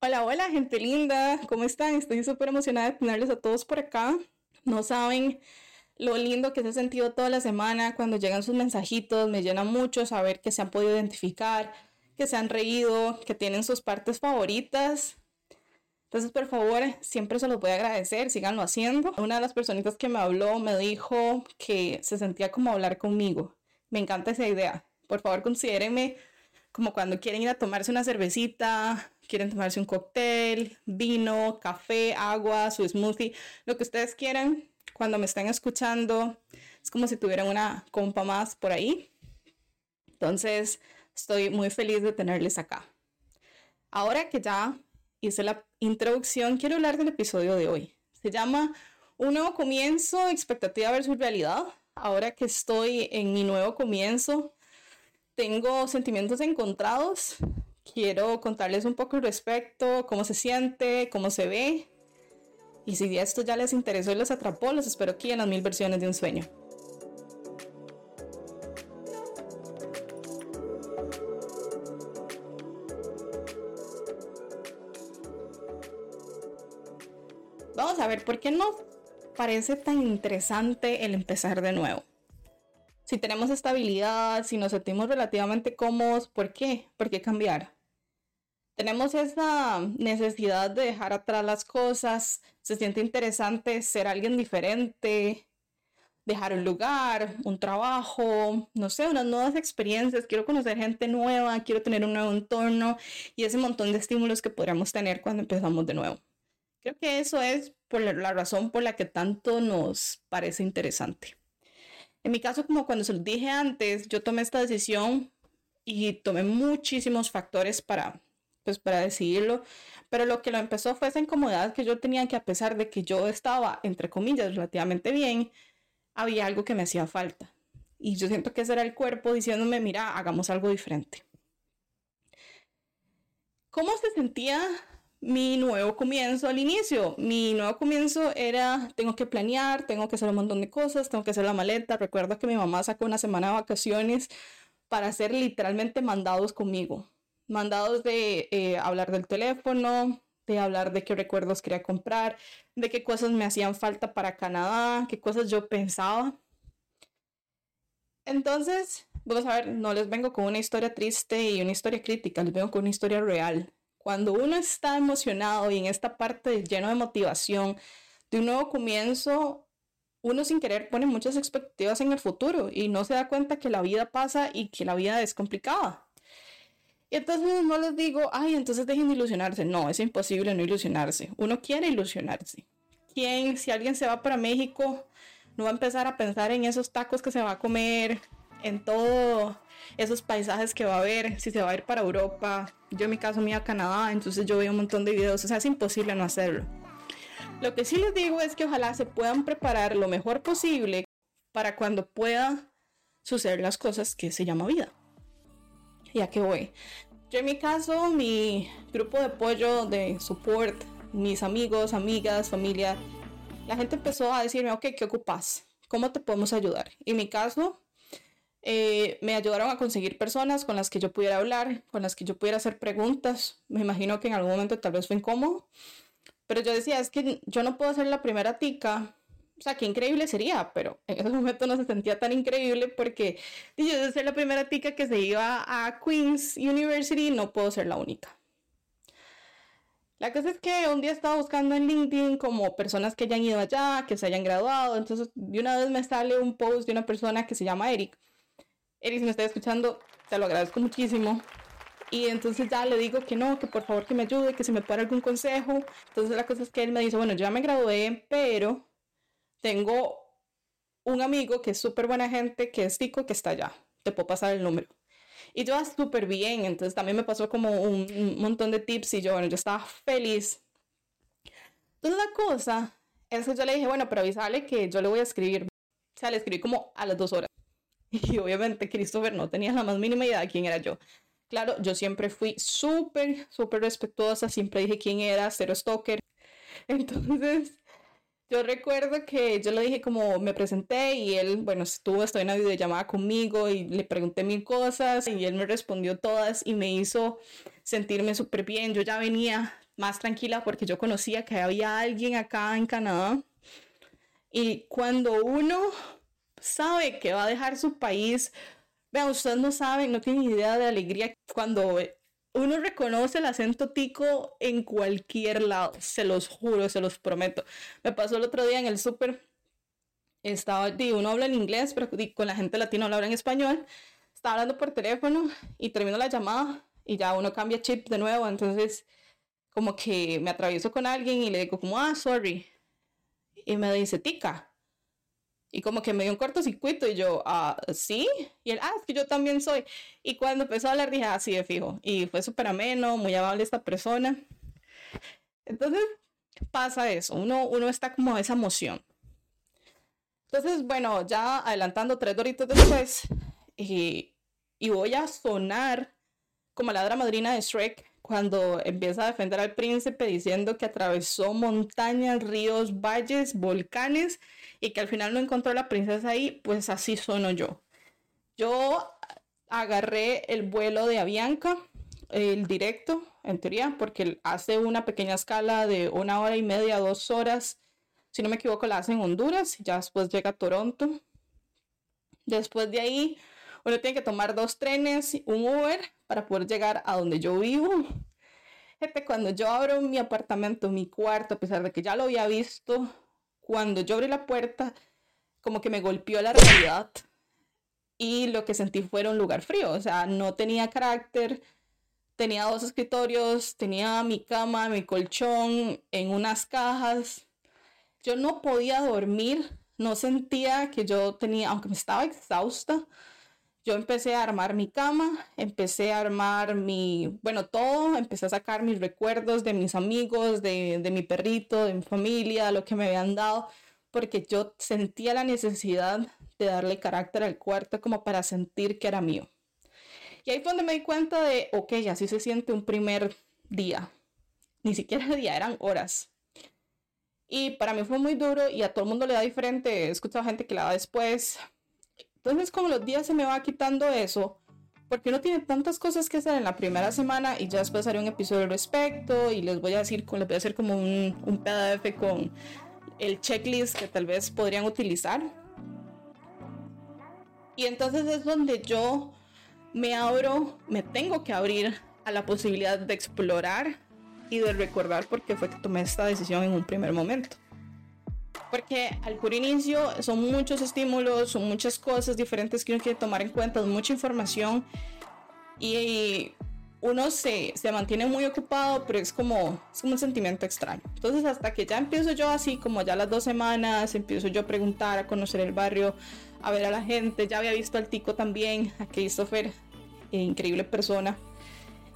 Hola, hola, gente linda, ¿cómo están? Estoy súper emocionada de tenerles a todos por acá. No saben lo lindo que se ha sentido toda la semana cuando llegan sus mensajitos, me llena mucho saber que se han podido identificar, que se han reído, que tienen sus partes favoritas. Entonces, por favor, siempre se los voy a agradecer, síganlo haciendo. Una de las personitas que me habló me dijo que se sentía como hablar conmigo. Me encanta esa idea. Por favor, considérenme como cuando quieren ir a tomarse una cervecita, quieren tomarse un cóctel, vino, café, agua, su smoothie, lo que ustedes quieran. Cuando me estén escuchando, es como si tuvieran una compa más por ahí. Entonces, estoy muy feliz de tenerles acá. Ahora que ya hice la introducción, quiero hablar del episodio de hoy. Se llama Un nuevo comienzo, expectativa versus realidad. Ahora que estoy en mi nuevo comienzo, tengo sentimientos encontrados. Quiero contarles un poco al respecto, cómo se siente, cómo se ve. Y si esto ya les interesó y los atrapó, los espero aquí en las mil versiones de un sueño. Vamos a ver, ¿por qué nos parece tan interesante el empezar de nuevo? si tenemos estabilidad, si nos sentimos relativamente cómodos, ¿por qué? ¿Por qué cambiar? Tenemos esa necesidad de dejar atrás las cosas, se siente interesante ser alguien diferente, dejar un lugar, un trabajo, no sé, unas nuevas experiencias, quiero conocer gente nueva, quiero tener un nuevo entorno y ese montón de estímulos que podríamos tener cuando empezamos de nuevo. Creo que eso es por la razón por la que tanto nos parece interesante. En mi caso, como cuando se lo dije antes, yo tomé esta decisión y tomé muchísimos factores para, pues, para decidirlo, pero lo que lo empezó fue esa incomodidad que yo tenía que a pesar de que yo estaba, entre comillas, relativamente bien, había algo que me hacía falta. Y yo siento que ese era el cuerpo diciéndome, mira, hagamos algo diferente. ¿Cómo se sentía mi nuevo comienzo al inicio. Mi nuevo comienzo era, tengo que planear, tengo que hacer un montón de cosas, tengo que hacer la maleta. Recuerdo que mi mamá sacó una semana de vacaciones para hacer literalmente mandados conmigo. Mandados de eh, hablar del teléfono, de hablar de qué recuerdos quería comprar, de qué cosas me hacían falta para Canadá, qué cosas yo pensaba. Entonces, vamos a ver, no les vengo con una historia triste y una historia crítica, les vengo con una historia real cuando uno está emocionado y en esta parte lleno de motivación, de un nuevo comienzo, uno sin querer pone muchas expectativas en el futuro y no se da cuenta que la vida pasa y que la vida es complicada. Y entonces no les digo, ay, entonces dejen de ilusionarse. No, es imposible no ilusionarse. Uno quiere ilusionarse. ¿Quién, si alguien se va para México, no va a empezar a pensar en esos tacos que se va a comer, en todo esos paisajes que va a ver, si se va a ir para Europa, yo en mi caso me iba a Canadá, entonces yo veo un montón de videos, o sea, es imposible no hacerlo. Lo que sí les digo es que ojalá se puedan preparar lo mejor posible para cuando pueda suceder las cosas que se llama vida. Ya que voy. Yo en mi caso, mi grupo de apoyo, de support, mis amigos, amigas, familia, la gente empezó a decirme, ok, ¿qué ocupas? ¿Cómo te podemos ayudar? En mi caso, eh, me ayudaron a conseguir personas con las que yo pudiera hablar, con las que yo pudiera hacer preguntas. Me imagino que en algún momento tal vez fue incómodo, pero yo decía, es que yo no puedo ser la primera tica. O sea, qué increíble sería, pero en ese momento no se sentía tan increíble porque yo de ser la primera tica que se iba a Queen's University, no puedo ser la única. La cosa es que un día estaba buscando en LinkedIn como personas que hayan ido allá, que se hayan graduado, entonces de una vez me sale un post de una persona que se llama Eric Eric, si me está escuchando, te lo agradezco muchísimo. Y entonces ya le digo que no, que por favor que me ayude, que se me pueda algún consejo. Entonces la cosa es que él me dice, bueno, ya me gradué, pero tengo un amigo que es súper buena gente, que es Tico, que está allá. Te puedo pasar el número. Y yo estaba súper bien, entonces también me pasó como un, un, montón de tips y yo, bueno, yo estaba feliz. Entonces la cosa es que yo le dije, bueno, pero avisale que yo le voy a escribir. O sea, le escribí como a las dos horas. Y obviamente Christopher no tenía la más mínima idea de quién era yo. Claro, yo siempre fui súper, súper respetuosa, siempre dije quién era, cero stalker. Entonces, yo recuerdo que yo le dije como me presenté y él, bueno, estuvo, estoy en una videollamada conmigo y le pregunté mil cosas y él me respondió todas y me hizo sentirme súper bien. Yo ya venía más tranquila porque yo conocía que había alguien acá en Canadá. Y cuando uno sabe que va a dejar su país, vean, ustedes no saben, no tienen idea de alegría cuando uno reconoce el acento tico en cualquier lado, se los juro, se los prometo. Me pasó el otro día en el súper, estaba, uno habla en inglés, pero con la gente latina habla en español. Estaba hablando por teléfono y termino la llamada y ya uno cambia chip de nuevo, entonces como que me atravieso con alguien y le digo como, ah, sorry. Y me dice, tica. Y como que me dio un cortocircuito y yo, ah, sí. Y él, ah, es que yo también soy. Y cuando empezó a hablar dije, ah, sí, de fijo. Y fue súper ameno, muy amable esta persona. Entonces pasa eso, uno, uno está como esa emoción. Entonces, bueno, ya adelantando tres doritos después, y, y voy a sonar como la madrina de Shrek cuando empieza a defender al príncipe diciendo que atravesó montañas, ríos, valles, volcanes y que al final no encontró a la princesa ahí, pues así sono yo. Yo agarré el vuelo de Avianca, el directo, en teoría, porque hace una pequeña escala de una hora y media, dos horas. Si no me equivoco, la hace en Honduras, ya después llega a Toronto. Después de ahí uno tiene que tomar dos trenes, un Uber para poder llegar a donde yo vivo. Gente, cuando yo abro mi apartamento, mi cuarto, a pesar de que ya lo había visto, cuando yo abrí la puerta, como que me golpeó la realidad y lo que sentí fue un lugar frío, o sea, no tenía carácter, tenía dos escritorios, tenía mi cama, mi colchón en unas cajas. Yo no podía dormir, no sentía que yo tenía, aunque me estaba exhausta, yo empecé a armar mi cama, empecé a armar mi, bueno, todo, empecé a sacar mis recuerdos de mis amigos, de, de mi perrito, de mi familia, lo que me habían dado, porque yo sentía la necesidad de darle carácter al cuarto como para sentir que era mío. Y ahí fue donde me di cuenta de, ok, así se siente un primer día. Ni siquiera día, eran horas. Y para mí fue muy duro y a todo el mundo le da diferente. He escuchado gente que la da después, entonces, con los días se me va quitando eso, porque uno tiene tantas cosas que hacer en la primera semana y ya después haré un episodio al respecto y les voy a decir, les voy a hacer como un, un PDF con el checklist que tal vez podrían utilizar. Y entonces es donde yo me abro, me tengo que abrir a la posibilidad de explorar y de recordar por qué fue que tomé esta decisión en un primer momento porque al puro inicio son muchos estímulos, son muchas cosas diferentes que uno quiere tomar en cuenta, mucha información y uno se, se mantiene muy ocupado, pero es como, es como un sentimiento extraño. Entonces hasta que ya empiezo yo así, como ya las dos semanas, empiezo yo a preguntar, a conocer el barrio, a ver a la gente, ya había visto al Tico también, a Christopher, increíble persona.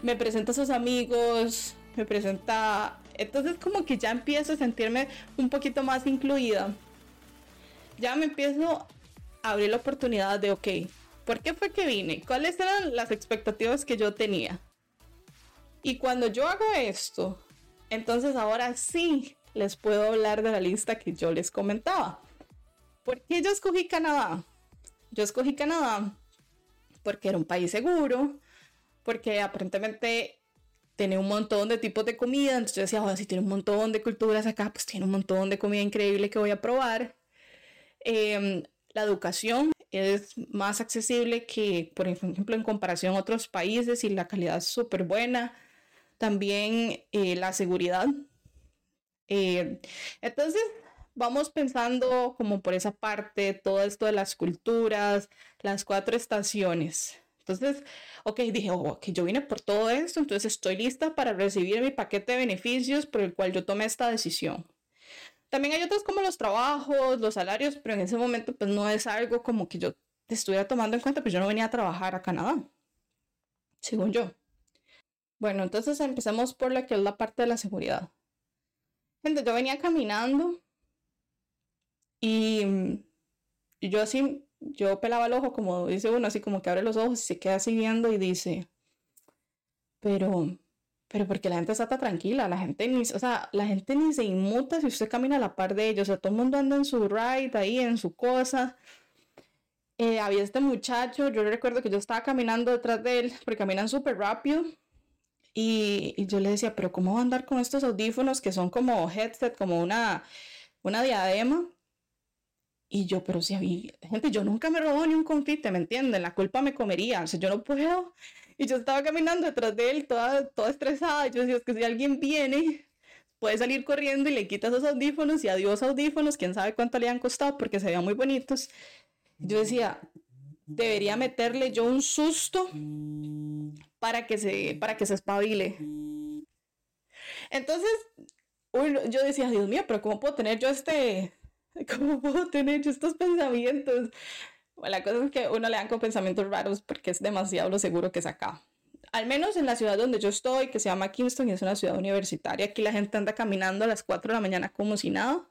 Me presenta a sus amigos, me presenta entonces como que ya empiezo a sentirme un poquito más incluida. Ya me empiezo a abrir la oportunidad de, ok, ¿por qué fue que vine? ¿Cuáles eran las expectativas que yo tenía? Y cuando yo hago esto, entonces ahora sí les puedo hablar de la lista que yo les comentaba. ¿Por qué yo escogí Canadá? Yo escogí Canadá porque era un país seguro, porque aparentemente tiene un montón de tipos de comida, entonces yo decía, si tiene un montón de culturas acá, pues tiene un montón de comida increíble que voy a probar. Em, la educación es más accesible que, por ejemplo, en comparación a otros países y la calidad es súper buena. También eh, la seguridad. Eh, entonces, vamos pensando como por esa parte, todo esto de las culturas, las cuatro estaciones. Entonces, ok, dije, oh, que yo vine por todo esto, entonces estoy lista para recibir mi paquete de beneficios por el cual yo tomé esta decisión. También hay otros como los trabajos, los salarios, pero en ese momento pues no es algo como que yo estuviera tomando en cuenta, pues yo no venía a trabajar a Canadá, según yo. Bueno, entonces empecemos por la que es la parte de la seguridad. Gente, yo venía caminando y, y yo así yo pelaba el ojo, como dice uno, así como que abre los ojos y se queda siguiendo y dice, pero, pero porque la gente está tan tranquila, la gente ni, o sea, la gente ni se inmuta si usted camina a la par de ellos, o sea, todo el mundo anda en su ride, ahí, en su cosa. Eh, había este muchacho, yo recuerdo que yo estaba caminando detrás de él, porque caminan súper rápido, Y, y, yo le decía, pero ¿cómo va a andar con estos audífonos que son como headset, como una, una diadema? Y yo, pero si había gente, yo nunca me robó ni un confite, ¿me entienden? La culpa me comería, o sea, yo no puedo. Y yo estaba caminando detrás de él, toda, toda estresada. Yo decía, es que si alguien viene, puede salir corriendo y le quita esos audífonos y adiós audífonos, quién sabe cuánto le han costado porque se veían muy bonitos. Yo decía, debería meterle yo un susto para que se, para que se espabile. Entonces, yo decía, Dios mío, pero ¿cómo puedo tener yo este, cómo puedo tener yo estos pensamientos? la cosa es que uno le dan con pensamientos raros porque es demasiado lo seguro que es acá. Al menos en la ciudad donde yo estoy, que se llama Kingston y es una ciudad universitaria, aquí la gente anda caminando a las 4 de la mañana como si nada.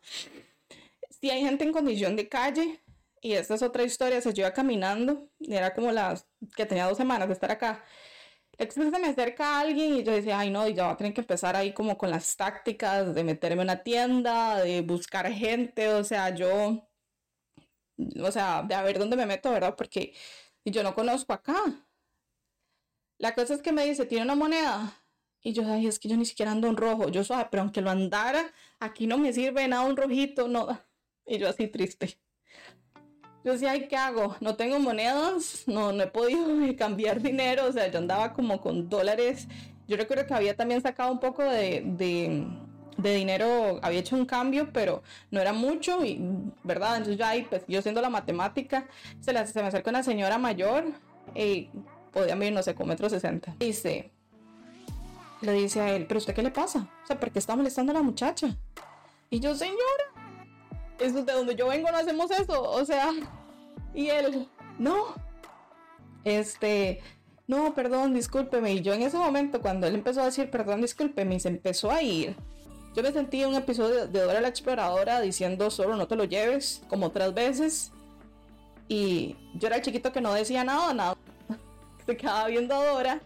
Si hay gente en condición de calle, y esta es otra historia, se yo iba caminando, y era como las que tenía dos semanas de estar acá. Entonces se me acerca alguien y yo decía, ay no, ya voy a tener que empezar ahí como con las tácticas de meterme en una tienda, de buscar gente, o sea, yo o sea, de a ver dónde me meto, ¿verdad? Porque yo no conozco acá. La cosa es que me dice, ¿tiene una moneda? Y yo, ay, es que yo ni siquiera ando en rojo. Yo suave, pero aunque lo andara, aquí no me sirve nada un rojito, no. Y yo así triste. Yo decía, ay, ¿qué hago? No tengo monedas, no, no he podido cambiar dinero, o sea, yo andaba como con dólares. Yo recuerdo que había también sacado un poco de, de dinero había hecho un cambio, pero no era mucho, y, ¿verdad? Entonces yo ahí, pues yo siendo la matemática, se, la, se me acerca una señora mayor, y podía medir, no sé, con metro sesenta. Dice, le dice a él, ¿pero usted qué le pasa? O sea, ¿por qué está molestando a la muchacha? Y yo, señora, es de donde yo vengo, no hacemos eso, o sea, y él, no, este... No, perdón, discúlpeme. Y yo en ese momento, cuando él empezó a decir perdón, discúlpeme, y se empezó a ir, yo me sentí en un episodio de Dora la Exploradora diciendo solo no te lo lleves como tres veces. Y yo era el chiquito que no decía nada, nada. Se quedaba viendo a Dora.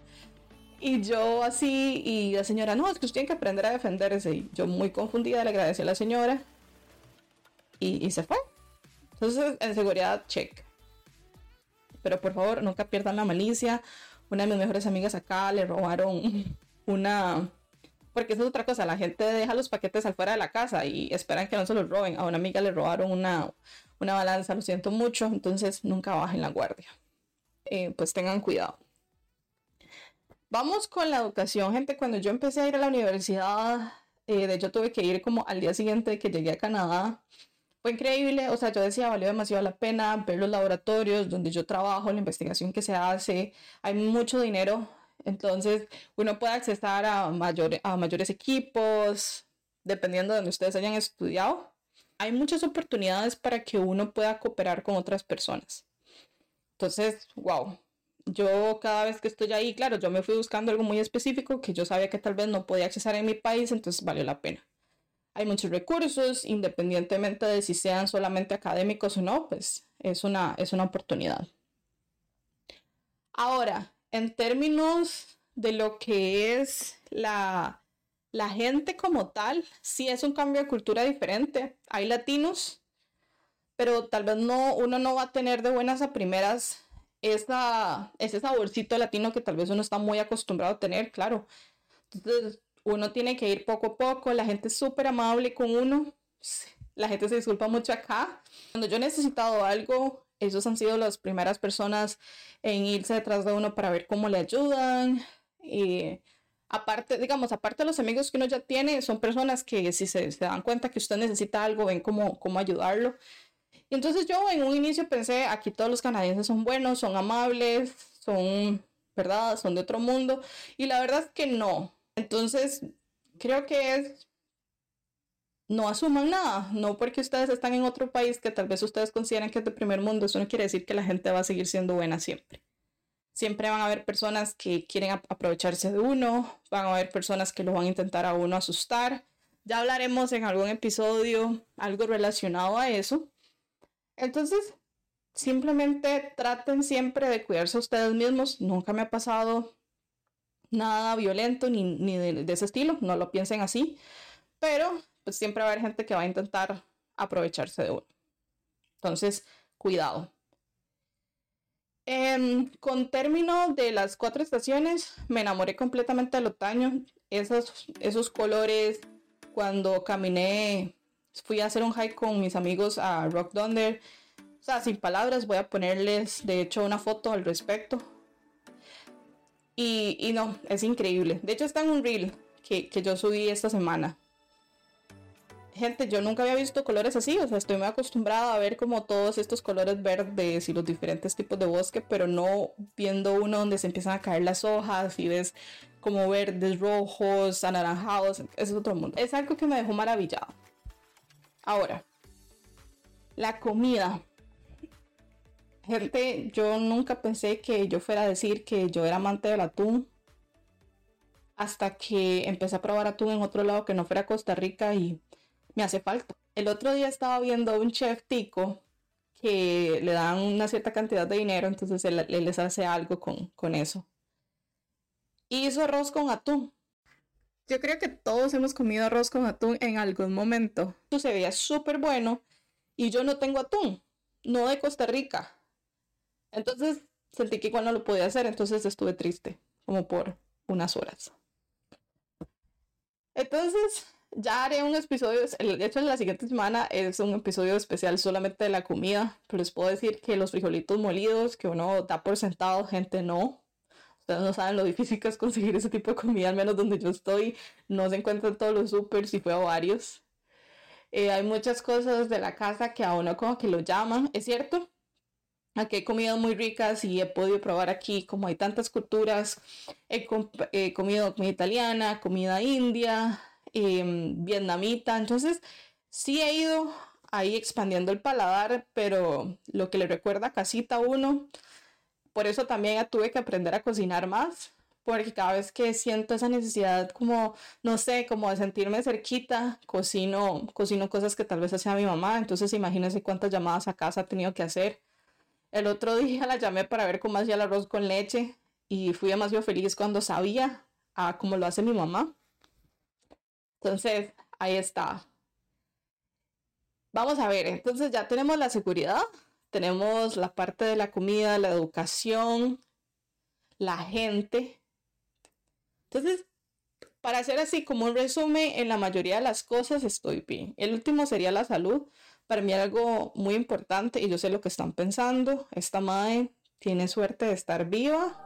Y yo así, y la señora, no, es que usted tiene que aprender a defenderse. Y yo muy confundida le agradecí a la señora. Y, se fue. Entonces, en seguridad, check. Pero por favor, nunca pierdan la malicia. Una de mis mejores amigas acá le robaron una porque eso es otra cosa, la gente deja los paquetes afuera de la casa y esperan que no se los roben. A una amiga le robaron una, una balanza, lo siento mucho, entonces nunca bajen la guardia. Eh, pues tengan cuidado. Vamos con la educación, gente. Cuando yo empecé a ir a la universidad, eh, de hecho tuve que ir como al día siguiente de que llegué a Canadá. Fue increíble, o sea, yo decía, valió demasiado la pena ver los laboratorios donde yo trabajo, la investigación que se hace. Hay mucho dinero entonces, uno puede accesar a, a mayores equipos, dependiendo de donde ustedes hayan estudiado. Hay muchas oportunidades para que uno pueda cooperar con otras personas. Entonces, wow. Yo cada vez que estoy ahí, claro, yo me fui buscando algo muy específico que yo sabía que tal vez no podía accesar en mi país, entonces valió la pena. Hay muchos recursos, independientemente de si sean solamente académicos o no, pues es una, es una oportunidad. Ahora, en términos de lo que es la, la gente como tal, sí es un cambio de cultura diferente. Hay latinos, pero tal vez no, uno no va a tener de buenas a primeras esa, ese saborcito latino que tal vez uno está muy acostumbrado a tener, claro. Entonces, uno tiene que ir poco a poco, la gente es súper amable con uno, la gente se disculpa mucho acá. Cuando yo he necesitado algo, ellos han sido las primeras personas en irse detrás de uno para ver cómo le ayudan. Y aparte, digamos, aparte de los amigos que uno ya tiene, son personas que si se, dan cuenta que usted necesita algo, ven cómo, cómo ayudarlo. Y entonces yo en un inicio pensé, aquí todos los canadienses son buenos, son amables, son, ¿verdad? Son de otro mundo. Y la verdad es que no. Entonces, creo que es no asuman nada, no porque ustedes están en otro país que tal vez ustedes consideran que es de primer mundo, eso no quiere decir que la gente va a seguir siendo buena siempre. Siempre van a haber personas que quieren aprovecharse de uno, van a haber personas que lo van a intentar a uno asustar. Ya hablaremos en algún episodio algo relacionado a eso. Entonces, simplemente traten siempre de cuidarse a ustedes mismos. Nunca me ha pasado nada violento ni, ni de ese estilo, no lo piensen así. Pero pues siempre va a haber gente que va a intentar aprovecharse de uno. Entonces, cuidado. Em, con término de las cuatro estaciones, me enamoré completamente del otoño. Esos, esos colores, cuando caminé, fui a hacer un hike con mis amigos a Rock Thunder. O sea, sin palabras, voy a ponerles, de hecho, una foto al respecto. Y, no, es increíble. De hecho, está en un reel que, que yo subí esta semana gente, yo nunca había visto colores así, o sea, estoy muy acostumbrada a ver como todos estos colores verdes y los diferentes tipos de bosque, pero no viendo uno donde se empiezan a caer las hojas y ves como verdes, rojos, anaranjados, es otro mundo. Es algo que me dejó maravillado. Ahora, la comida. Gente, yo nunca pensé que yo fuera a decir que yo era amante del atún hasta que empecé a probar atún en otro lado que no fuera Costa Rica y me hace falta. El otro día estaba viendo un chef tico que le dan una cierta cantidad de dinero, entonces él, les hace algo con, con eso. hizo arroz con atún. Yo creo que todos hemos comido arroz con atún en algún momento. Eso se veía súper bueno y yo no tengo atún, no de Costa Rica. Entonces sentí que igual no lo podía hacer, entonces estuve triste, como por unas horas. Entonces, ya haré un episodio, de hecho la siguiente semana es un episodio especial solamente de la comida, pero les puedo decir que los frijolitos molidos que uno da por sentado, gente no. Ustedes no saben lo difícil que es conseguir ese tipo de comida, al menos donde yo estoy, no se encuentran todos los supers y fue a varios. Eh, hay muchas cosas de la casa que a uno como que lo llaman, es cierto. Aquí hay comidas muy ricas y he podido probar aquí, como hay tantas culturas, he, he comido comida italiana, comida india, Em, vietnamita. Entonces, sí he ido ahí expandiendo el paladar, pero lo que le recuerda a casita uno, por eso también tuve que aprender a cocinar más, porque cada vez que siento esa necesidad como, no sé, como de sentirme cerquita, cocino, cocino cosas que tal vez hacía mi mamá, entonces imagínense cuántas llamadas a casa ha tenido que hacer. El otro día la llamé para ver cómo hacía el arroz con leche y fui demasiado feliz cuando sabía a cómo lo hace mi mamá. Entonces, ahí está. Vamos a ver, entonces ya tenemos la seguridad, tenemos la parte de la comida, la educación, la gente. Entonces, para hacer así como un resumen, en la mayoría de las cosas estoy bien. El último sería la salud. Para mí algo muy importante y yo sé lo que están pensando. Esta madre tiene suerte de estar viva.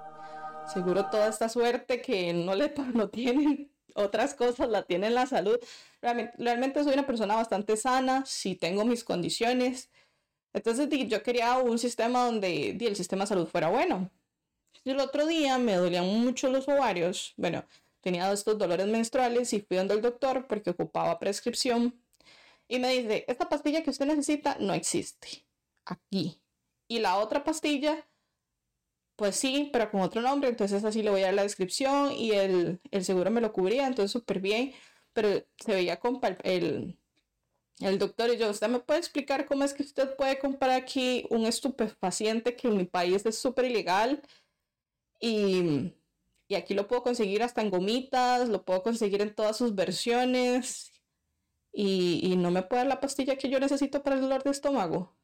Seguro toda esta suerte que no le no tienen otras cosas la tienen la salud. Realmente, soy una persona bastante sana, si tengo mis condiciones. Entonces yo quería un sistema donde el sistema de salud fuera bueno. El otro día me dolían mucho los ovarios. Bueno, tenía estos dolores menstruales y fui donde el doctor porque ocupaba prescripción. Y me dice, esta pastilla que usted necesita no existe aquí. Y la otra pastilla pues sí, pero con otro nombre, entonces así le voy a dar la descripción y el, seguro me lo cubría, entonces súper bien, pero se veía con el, el doctor y yo, ¿usted me puede explicar cómo es que usted puede comprar aquí un estupefaciente que en mi país es súper ilegal? Y, y aquí lo puedo conseguir hasta en gomitas, lo puedo conseguir en todas sus versiones y, y no me puede dar la pastilla que yo necesito para el dolor de estómago.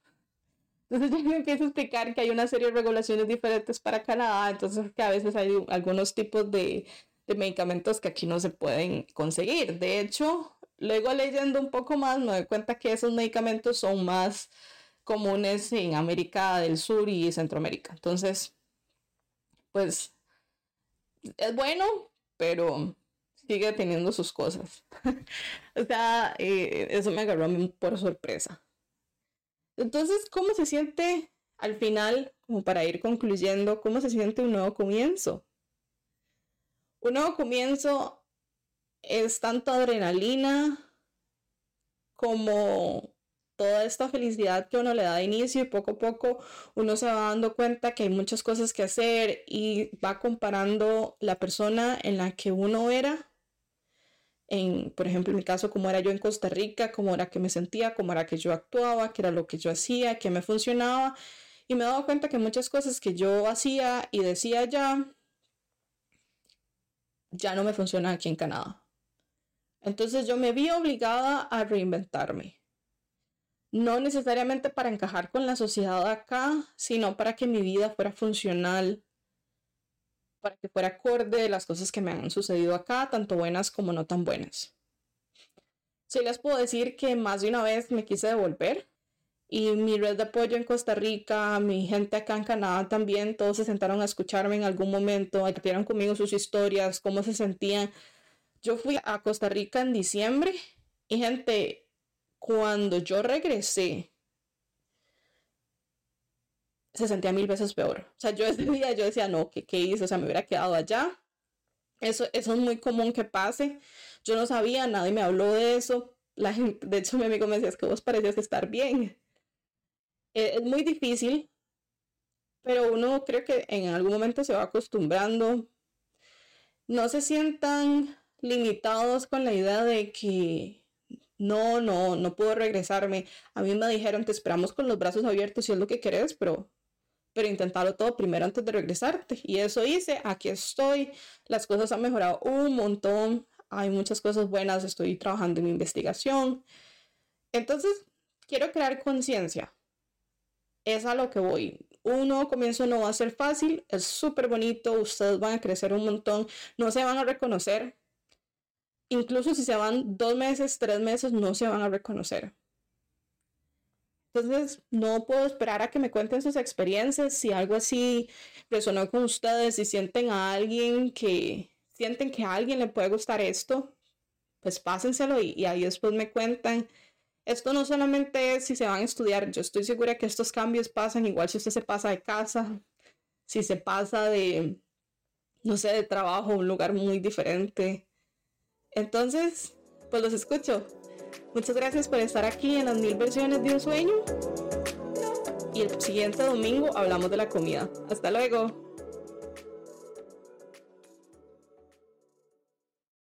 Entonces ya me empiezo a explicar que hay una serie de regulaciones diferentes para Canadá, entonces que a veces hay algunos tipos de, de medicamentos que aquí no se pueden conseguir. De hecho, luego leyendo un poco más me doy cuenta que esos medicamentos son más comunes en América del Sur y Centroamérica. Entonces, pues es bueno, pero sigue teniendo sus cosas. o sea, eh, eso me agarró a mí por sorpresa. Entonces, ¿cómo se siente al final, como para ir concluyendo, cómo se siente un nuevo comienzo? Un nuevo comienzo es tanto adrenalina como toda esta felicidad que uno le da de inicio y poco a poco uno se va dando cuenta que hay muchas cosas que hacer y va comparando la persona en la que uno era en, por ejemplo, en mi caso, cómo era yo en Costa Rica, cómo era que me sentía, cómo era que yo actuaba, qué era lo que yo hacía, qué me funcionaba. Y me he dado cuenta que muchas cosas que yo hacía y decía ya, ya no me funcionan aquí en Canadá. Entonces yo me vi obligada a reinventarme. no necesariamente para encajar con la sociedad acá, sino para que mi vida fuera funcional, para que fuera acorde de las cosas que me han sucedido acá, tanto buenas como no tan buenas. Sí les puedo decir que más de una vez me quise devolver y mi red de apoyo en Costa Rica, mi gente acá en Canadá también, todos se sentaron a escucharme en algún momento, compartieron conmigo sus historias, cómo se sentían. Yo fui a Costa Rica en diciembre y gente, cuando yo regresé, se sentía mil veces peor. O sea, yo ese día yo decía, no, ¿qué, qué hice? O sea, me hubiera quedado allá. Eso, eso es muy común que pase. Yo no sabía, nadie me habló de eso. La gente, de hecho, mi amigo me decía, es que vos parecías estar bien. E, es muy difícil, pero uno creo que en algún momento se va acostumbrando. No se sientan limitados con la idea de que no, no, no puedo regresarme. A mí me dijeron, te esperamos con los brazos abiertos si es lo que querés, pero, pero intentarlo todo primero antes de regresarte. Y eso hice, aquí estoy. Las cosas han mejorado un montón. Hay muchas cosas buenas, estoy trabajando en mi investigación. Entonces, quiero crear conciencia. Es a lo que voy. Un nuevo comienzo no va a ser fácil, es súper bonito, ustedes van a crecer un montón, no se van a reconocer, incluso si se van dos meses, tres meses, no se van a reconocer. Entonces, no puedo esperar a que me cuenten sus experiencias. Si algo así resonó con ustedes, si sienten a alguien que sienten que a alguien le puede gustar esto, pues pásenselo y, y ahí después me cuentan. Esto no solamente es si se van a estudiar, yo estoy segura que estos cambios pasan igual si usted se pasa de casa, si se pasa de, no sé, de trabajo a un lugar muy diferente. Entonces, pues los escucho. Muchas gracias por estar aquí en las mil versiones de un sueño. Y el siguiente domingo hablamos de la comida. Hasta luego.